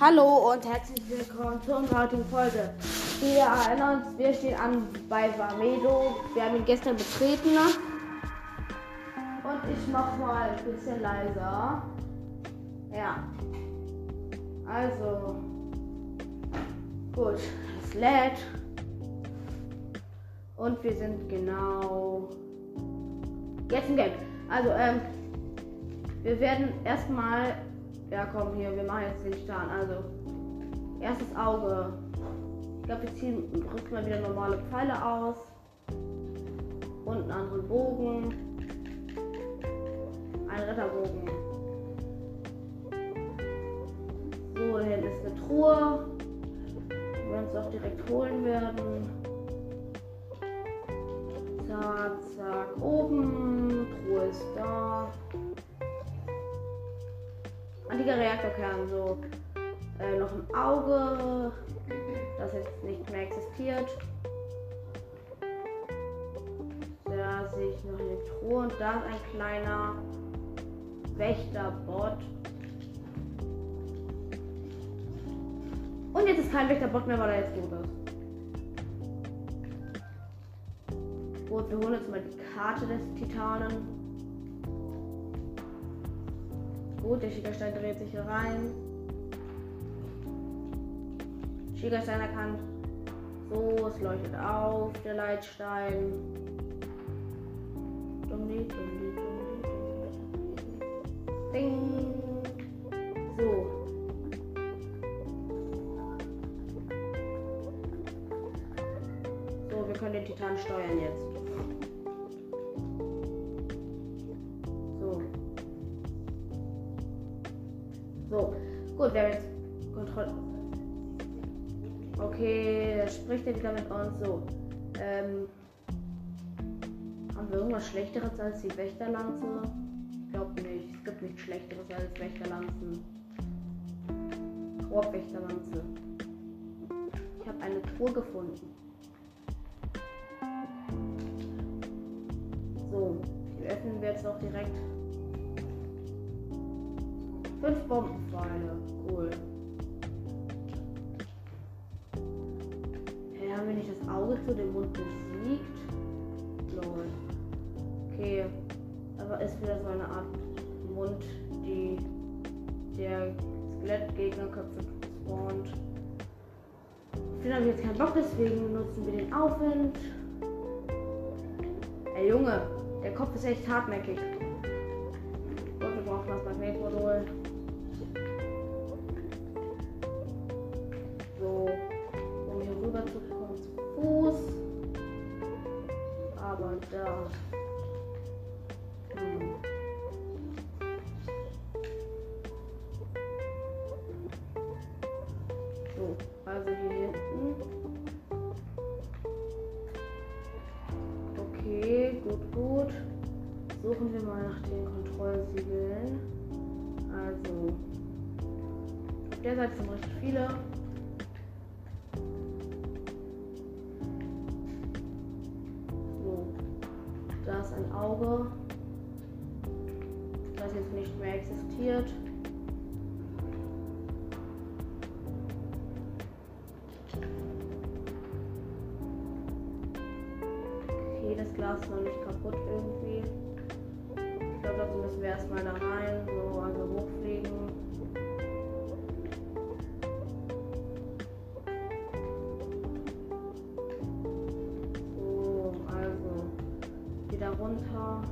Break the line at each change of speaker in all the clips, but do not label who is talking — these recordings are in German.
Hallo und herzlich willkommen zur heutigen Folge. Wir erinnern uns, wir stehen an bei Vamedo. Wir haben ihn gestern betreten. Und ich mach mal ein bisschen leiser. Ja. Also. Gut. Es lädt. Und wir sind genau. Jetzt im Game. Also, ähm. Wir werden erstmal ja, komm hier, wir machen jetzt den Start. Also, erstes Auge. Ich glaube, wir ziehen, rüsten mal wieder normale Pfeile aus. Und einen anderen Bogen. Ein Ritterbogen. So, da hinten ist eine Truhe. Die wir uns auch direkt holen werden. Zack, zack, oben. Truhe ist da antiker Reaktorkern, so äh, noch ein Auge, das jetzt nicht mehr existiert. Da sehe ich noch eine Truhe und da ist ein kleiner Wächterbot. Und jetzt ist kein Wächterbot mehr, weil er jetzt tot ist. Gut, wir holen jetzt mal die Karte des Titanen. Gut, der Schiegerstein dreht sich hier rein. Schiegerstein erkannt. So, es leuchtet auf, der Leitstein. Dummi, dummi, dummi, Ding. So, gut, wir haben jetzt Kontrolle. Okay, da spricht er wieder mit uns. So, ähm, haben wir irgendwas Schlechteres als die Wächterlanze? Ich glaube nicht. Es gibt nichts Schlechteres als Wächterlanzen. Korbwächterlanze. Ich habe eine Truhe gefunden. So, die öffnen wir jetzt noch direkt. Fünf Bombenpfeile. Cool. Hey, haben wir nicht das Auge zu dem Mund besiegt? Lol. Okay. Aber ist wieder so eine Art Mund, die der Skelettgegnerköpfe spawnt. Ich finde jetzt keinen Bock, deswegen nutzen wir den Aufwind. Ey Junge, der Kopf ist echt hartnäckig. Da. Hm. So, also hier hinten. Okay, gut, gut. Suchen wir mal nach den Kontrollsiegeln. Also, auf der Seite sind recht viele. Runter.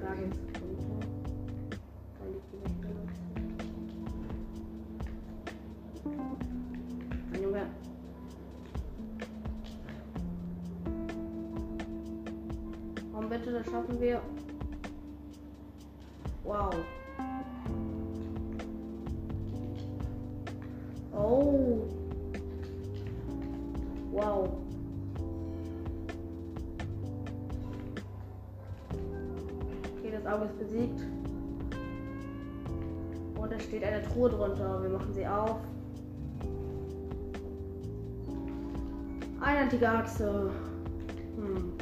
Da geht's runter. Da liegt die. Mein Junge. Komm bitte, das schaffen wir. Truhe drunter. Wir machen sie auf. Eine antike Achse. Hm.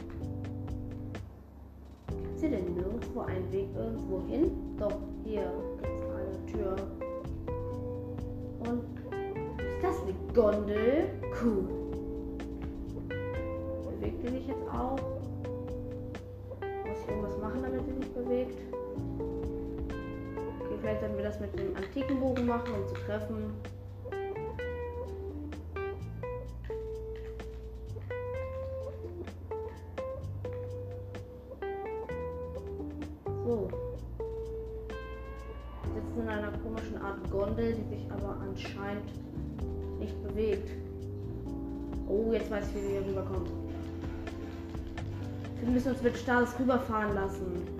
Ist hier denn nirgendwo ein Weg irgendwo hin? Doch, hier gibt eine Tür. Und ist das eine Gondel? Cool. Bewegt die sich jetzt auch? Muss ich irgendwas machen, damit sie sich bewegt? Vielleicht sollten wir das mit dem antiken Bogen machen, um zu treffen. So. Wir sitzen in einer komischen Art Gondel, die sich aber anscheinend nicht bewegt. Oh, jetzt weiß ich, wie wir hier rüberkommen. Wir müssen uns mit Status rüberfahren lassen.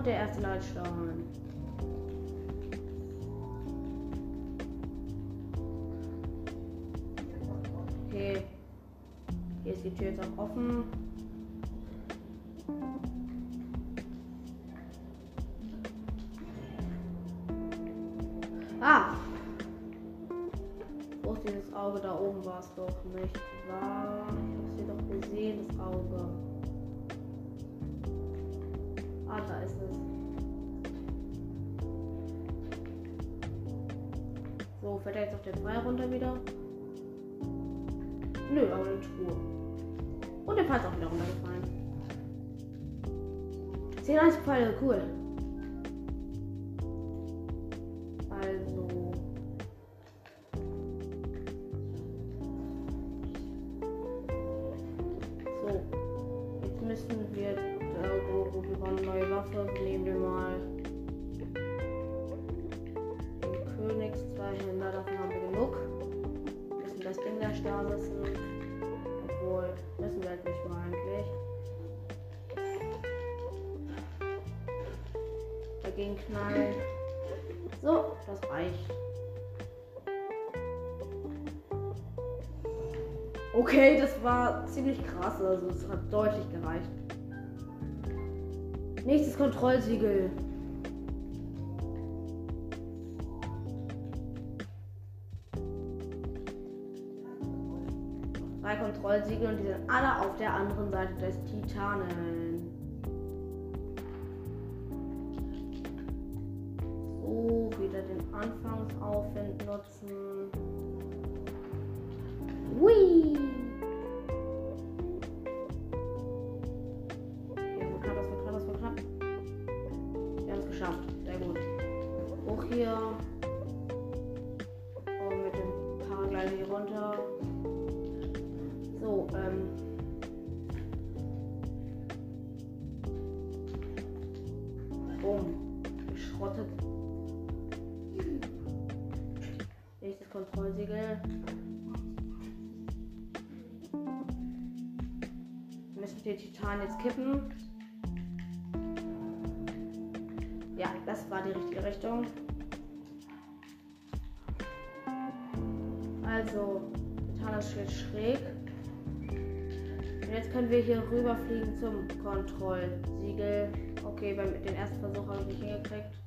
Und der erste Leitstein. Okay. Hier ist die Tür jetzt auch offen. Fällt er jetzt auf den Pfeil runter wieder? Nö, aber eine Truhe. Und der Pfeil ist auch wieder runtergefallen. 10 1 Pfeile, cool. Dagegen knallen. So, das reicht. Okay, das war ziemlich krass. Also es hat deutlich gereicht. Nächstes Kontrollsiegel. Drei Kontrollsiegel und die sind alle auf der anderen Seite des Titanen. Anfangsaufwind nutzen. Titan jetzt kippen. Ja, das war die richtige Richtung. Also, ist jetzt schräg. Und jetzt können wir hier rüberfliegen zum Kontrollsiegel. Okay, beim den ersten Versuch habe ich nicht hingekriegt.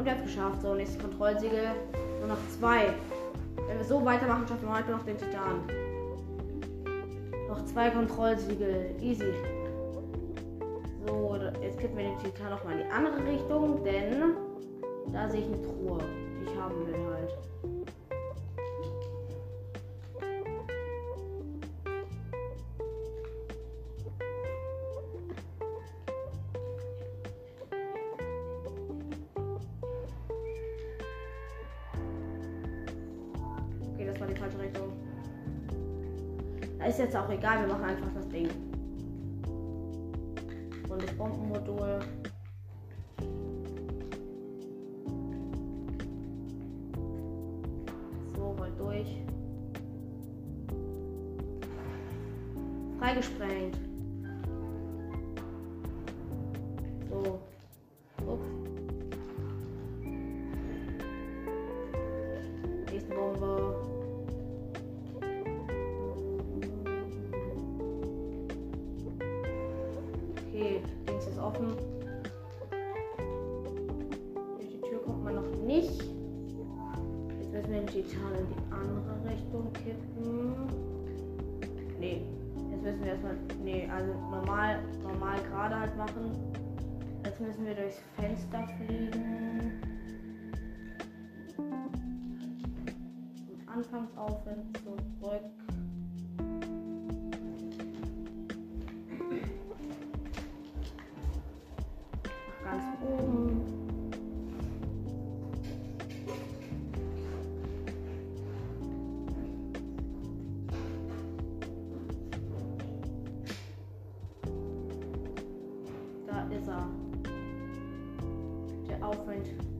Und wir haben es geschafft. So, nächstes Kontrollsiegel. Nur noch zwei. Wenn wir so weitermachen, schaffen wir heute noch den Titan. Noch zwei Kontrollsiegel. Easy. So, jetzt kippen wir den Titan noch mal in die andere Richtung, denn da sehe ich eine Truhe, die ich haben will halt. Freigesprengt.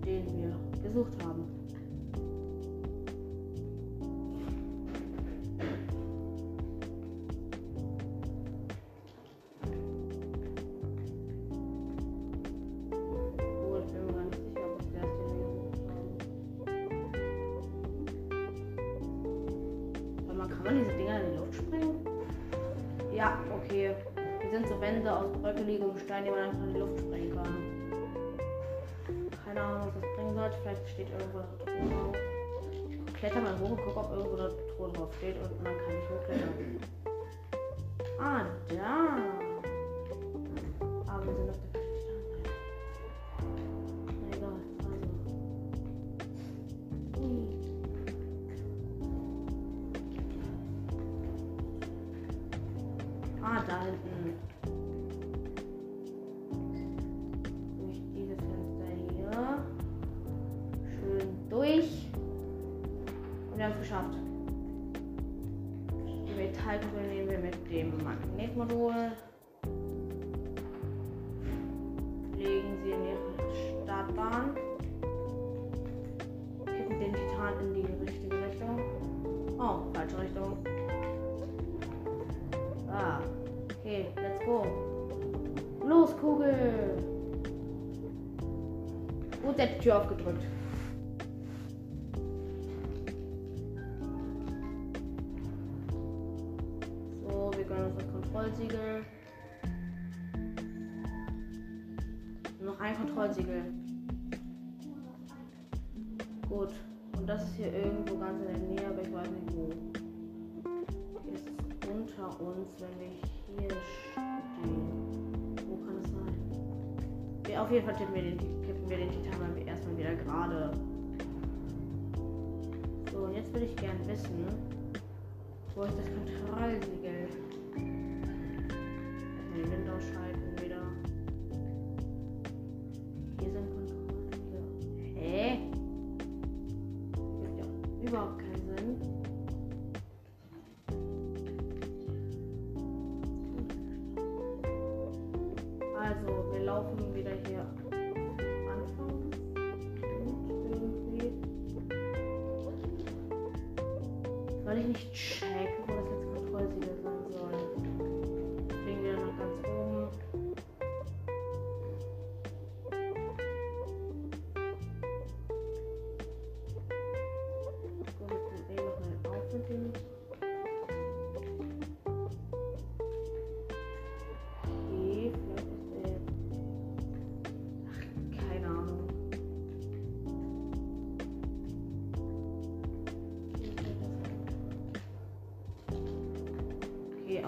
Wir gesucht haben. Kann diese Dinger in die Luft sprengen? Ja, okay. Die sind so Wände aus bröckeligem Stein, die man einfach sollte. Vielleicht steht irgendwo eine Truhe. Ich kletter mal hoch und gucke, ob irgendwo eine Truhe drauf steht und dann kann ich hochklettern. Ah, da. Aber wir sind auf der also. Hui. Ah, da hinten. Geschafft. Die Metallkugel nehmen wir mit dem Magnetmodul. Legen sie in ihre Startbahn. Kippen den Titan in die richtige Richtung. Oh, falsche Richtung. Ah, okay, let's go. Los, Kugel! Und der Tür aufgedrückt. Auf jeden Fall tippen wir den, kippen wir den Titan mal erstmal wieder gerade. So, und jetzt würde ich gern wissen, wo ist das Kontrollsiegel? Den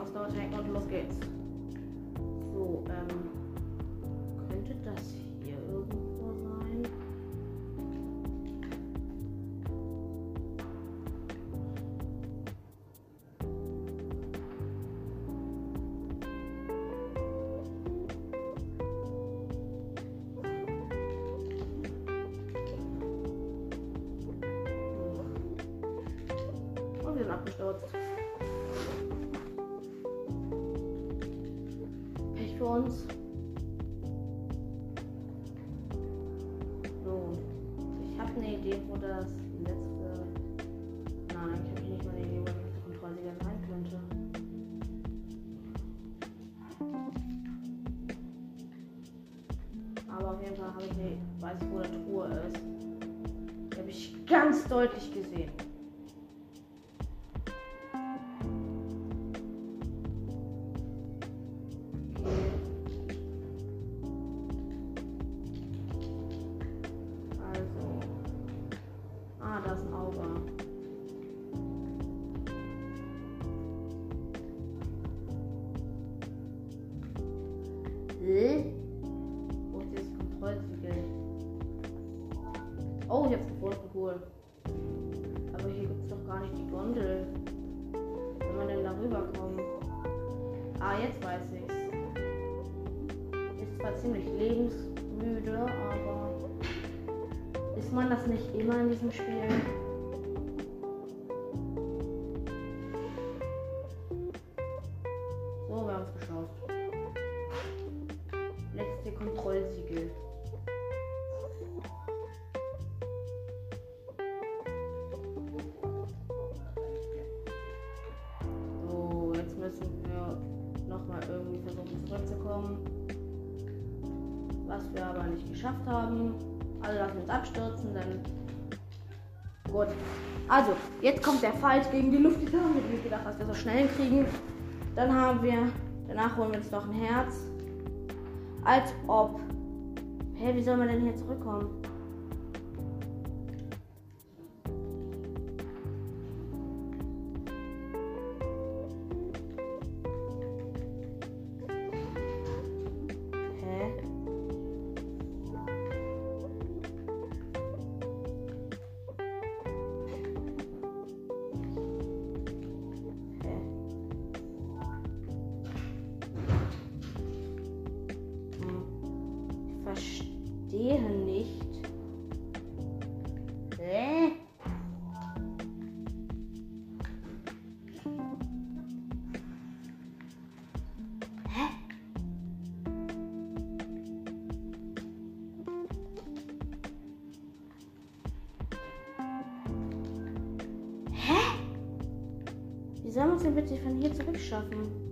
Okay, Ausdauer tanken und los geht's. Fall habe ich weiß ich, wo der Truhe ist. Die habe ich ganz deutlich gesehen. Geschafft haben. Alle lassen uns abstürzen, dann. Gut. Also, jetzt kommt der Fight gegen die Lufttitanen. Ich habe gedacht, dass wir so schnell kriegen. Dann haben wir. Danach holen wir uns noch ein Herz. Als ob. Hä, hey, wie soll man denn hier zurückkommen? Uns denn bitte von hier zurückschaffen?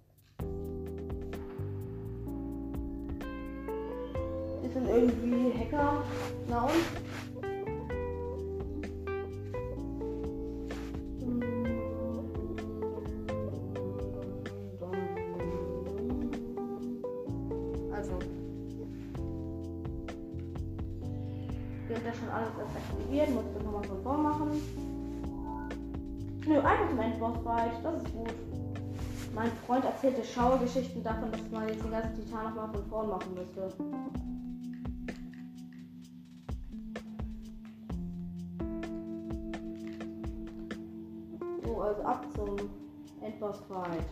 sind irgendwie Hacker. Na und? aktivieren, muss das nochmal von vorn machen. Nö, einfach zum Endbossfight, das ist gut. Mein Freund erzählte Schauergeschichten davon, dass man jetzt den ganzen Titan nochmal von vorn machen müsste. Ab zum Endbossfight.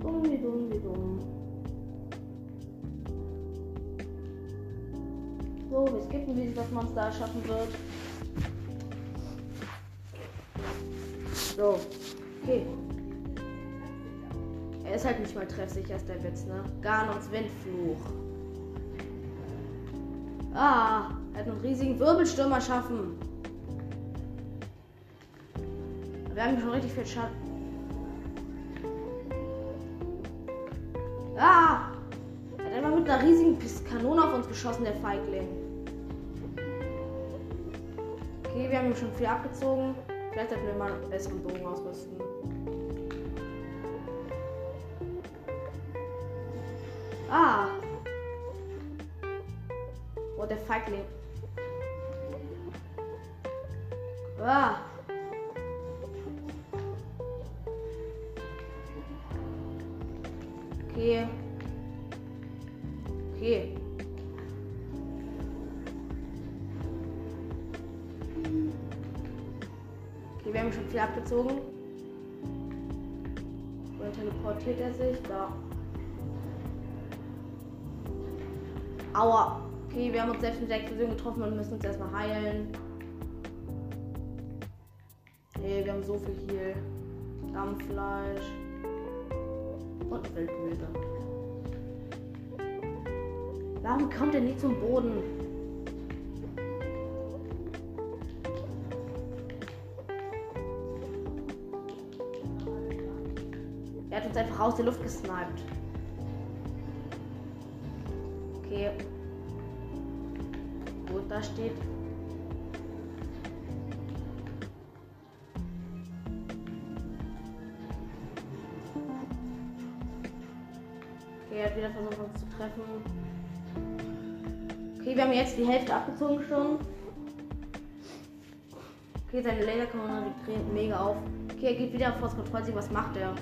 Dumm wie dumm wie dumm. So, wir skippen, wie sich das Monster erschaffen wird. So. Okay. Er ist halt nicht mal treffsicher, ist der Witz, ne? Ganons Windfluch. Ah, er hat einen riesigen Wirbelsturm erschaffen. Wir haben schon richtig viel Schatten. Ah! Er hat einmal mit einer riesigen Kanone auf uns geschossen, der Feigling. Okay, wir haben ihm schon viel abgezogen. Vielleicht sollten wir mal einen besseren Bogen ausrüsten. Ah! Oh, der Feigling. Ah! Okay. Okay. Okay, wir haben schon viel abgezogen. Wohin teleportiert er sich? Da. Aua. Okay, wir haben uns selbst mit der Explosion getroffen und müssen uns erstmal heilen. Okay, wir haben so viel hier. Dampffleisch und Wildmühle. Warum kommt er nie zum Boden? Er hat uns einfach aus der Luft gesniped. Okay. Gut, da steht er hat wieder versucht uns zu treffen. Okay, wir haben jetzt die Hälfte abgezogen schon. Okay, seine Laserkanone dreht mega auf. Okay, er geht wieder vor das Kontrollsieg. Was macht er?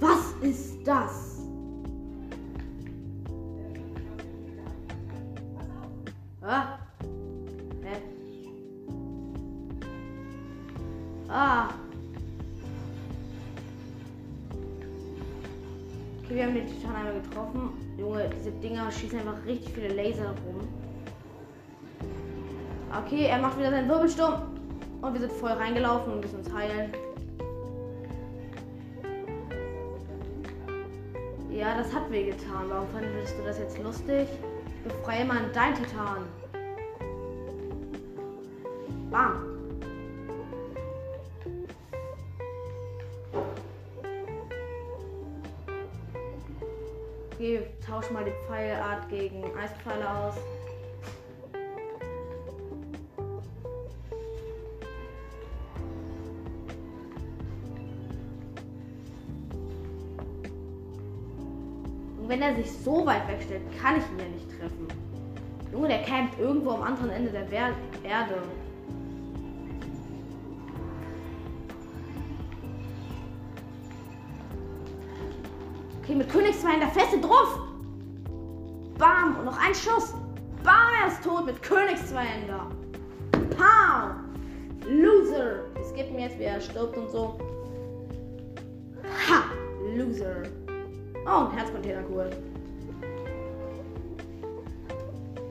Was ist das? Okay, er macht wieder seinen Wirbelsturm. Und wir sind voll reingelaufen und müssen uns heilen. Ja, das hat weh getan. Warum fandest du das jetzt lustig? Befreie mal dein Titan. Bam. Okay, tausch mal die Pfeilart gegen Eispfeile aus. Wenn er sich so weit wegstellt, kann ich ihn ja nicht treffen. Junge, der campt irgendwo am anderen Ende der Wer Erde. Okay, mit Königswein der Feste drauf. Bam. Und noch ein Schuss. Bam, er ist tot mit Königswein. Pow. Loser. Es gibt mir jetzt, wie er stirbt und so. Ha. Loser. Oh, ein Herzcontainer, cool.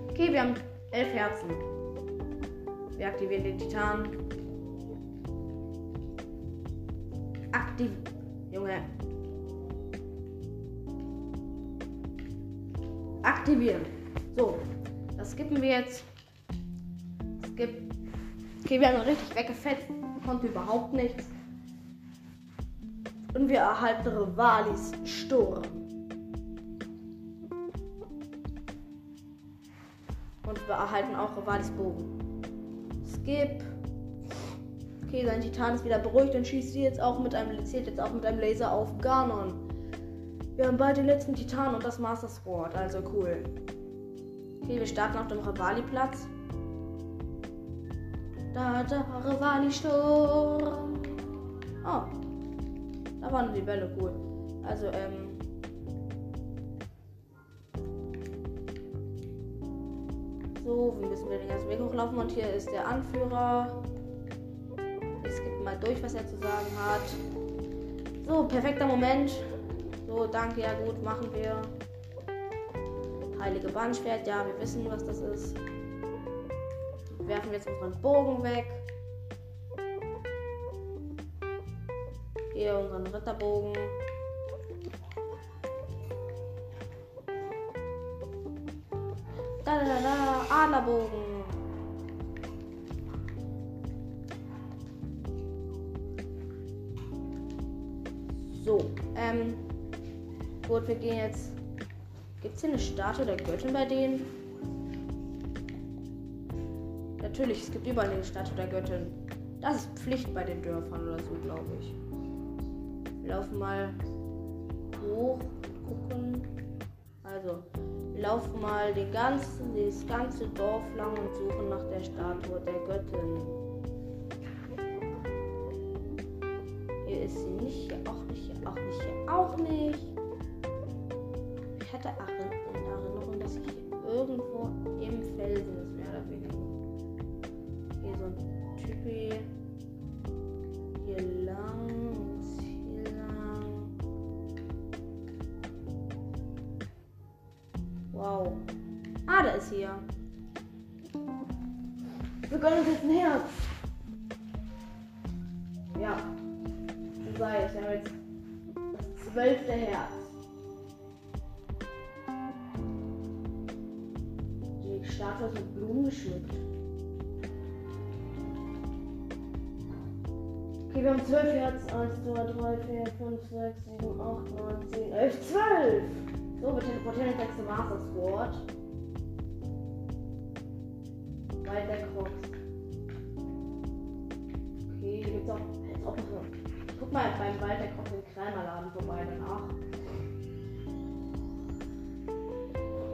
Okay, wir haben elf Herzen. Wir aktivieren den Titan. Aktiv. Junge, aktivieren. So, das skippen wir jetzt. Skip. Okay, wir haben richtig weggefetzt, konnte überhaupt nichts. Wir erhalten Rivalis Sturm. Und wir erhalten auch Rivalis Bogen. Skip. Okay, sein Titan ist wieder beruhigt und schießt jetzt auch mit einem, zählt jetzt auch mit einem Laser auf Ganon. Wir haben beide den letzten Titan und das Master Sword, also cool. Okay, wir starten auf dem Rivali-Platz. Da, da, Rivali-Sturm. Waren die Bälle cool. Also, ähm. So, wir müssen wir den ganzen Weg hochlaufen und hier ist der Anführer. Es gibt mal durch, was er zu sagen hat. So, perfekter Moment. So, danke, ja gut, machen wir. Heilige Bandschwert, ja, wir wissen, was das ist. Werfen wir jetzt unseren Bogen weg. Hier unseren Ritterbogen. Da, da, da, Adlerbogen. So, ähm, gut, wir gehen jetzt. Gibt es hier eine Statue der Göttin bei denen? Natürlich, es gibt überall eine Statue der Göttin. Das ist Pflicht bei den Dörfern oder so, glaube ich. Laufen mal hoch, gucken. Also, wir laufen mal den ganzen, das ganze Dorf lang und suchen nach der Statue der Göttin. Hier ist sie nicht, hier auch nicht, hier auch nicht, hier auch nicht. Ich hatte in Erinnerung, dass ich irgendwo im Felsen ist, mehr oder weniger. Hier so ein Typi. Hier. Wir gönnen uns jetzt ein Herz. Ja. So sei es. Wir haben jetzt das zwölfte Herz. Die Statue ist mit Blumen geschmückt. Okay, wir haben 12 Herzen. 1, 2, 3, 4, 5, 6, 7, 8, 9, 10, 11, 12. So, wir teleportieren jetzt zum Master Sword. Bei der Crocs. Okay, hier gibt's auch, jetzt auch noch so. Guck mal beim Wald der Crocs im Krämerladen vorbei danach.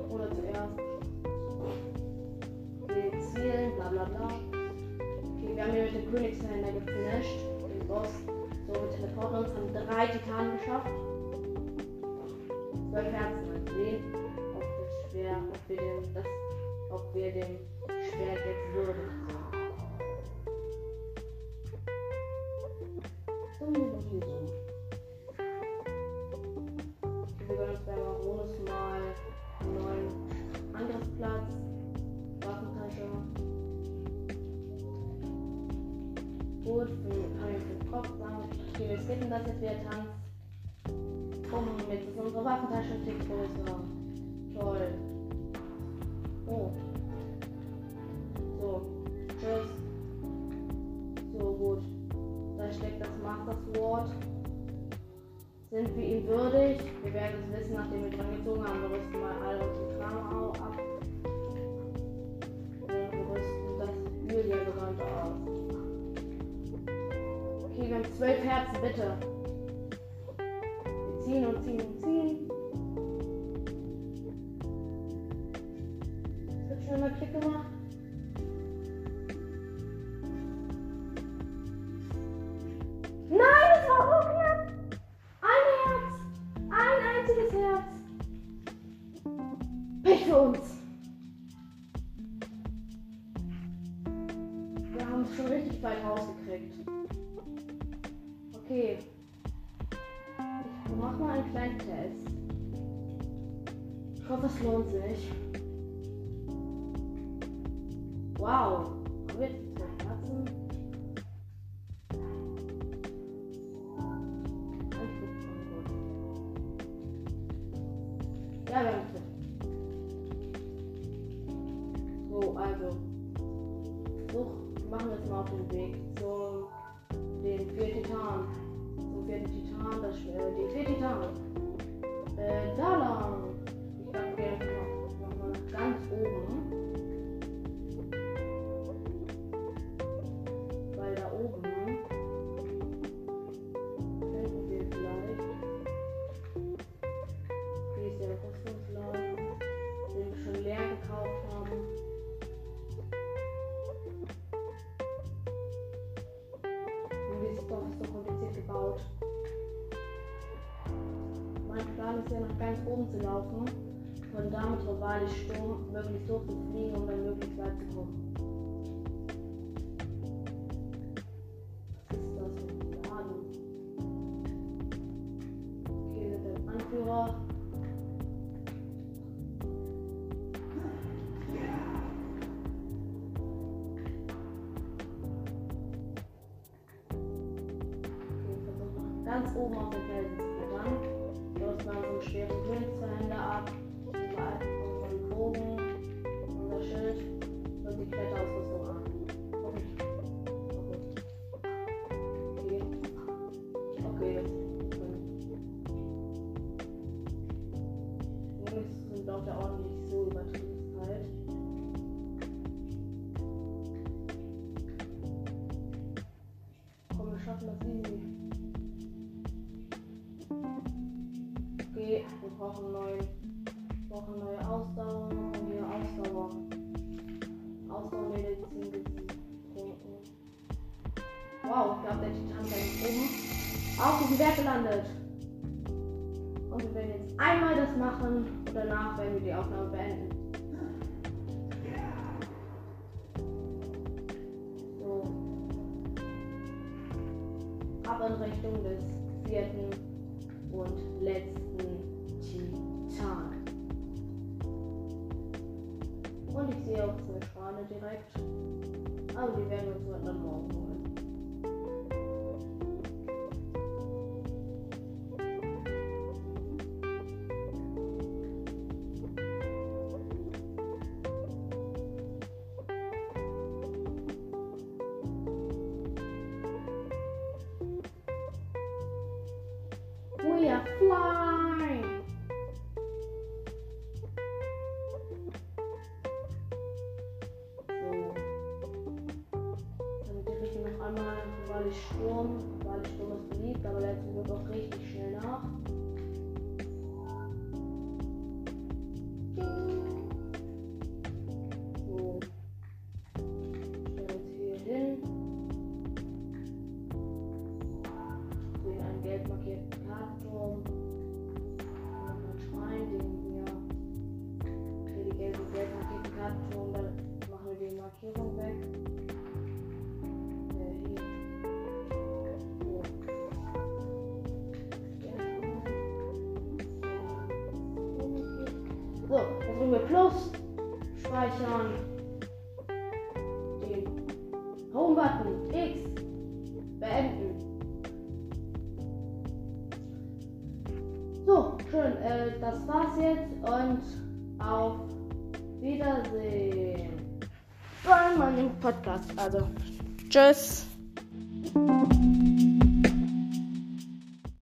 Oder zuerst. Okay, zielen, bla bla bla. Okay, wir haben hier mit dem Königshändler gefinisht. Den Boss. So, wir teleporten uns, haben drei Titanen geschafft. Zwölf Herzen mal sehen, ob das Schwert, ob wir dem, das, ob wir dem Schwert jetzt würdig sind. Wir gönnen uns bei Maronus mal einen neuen Angriffsplatz, Waffentasche. Gut, wir haben den Kopf sagen. Okay, wir skippen das jetzt wieder tanzt. Um, jetzt ist unsere Waffentasche Tick größer. Toll. Oh. Tschüss. So, gut. Da steckt das Master Sword. Sind wir ihm würdig? Wir werden es wissen, nachdem wir dran gezogen haben. Wir rüsten mal all unsere Kram ab. Und wir rüsten das Julia-Gewand aus. Okay, wir haben zwölf Herzen, bitte. Wir ziehen und ziehen und ziehen. Wow. Haben wir jetzt zwei zu laufen, von da mit Rivali Sturm möglichst hoch zu fliegen, um dann möglichst weit zu kommen. Was ist das für ein Laden? Okay, wir sind Anführer. Ganz oben auf den Felsen Wow, ich glaube, der Titan ist oben auf diesem Berg gelandet. Und wir werden jetzt einmal das machen und danach werden wir die Aufnahme beenden. So. Ab in Richtung des vierten und letzten Titan. Und ich sehe auch zwei Schwane direkt. Aber die werden uns dann Plus, speichern, den Home-Button, X, beenden. So, schön. Äh, das war's jetzt und auf Wiedersehen. Bei meinem Podcast. Also, tschüss.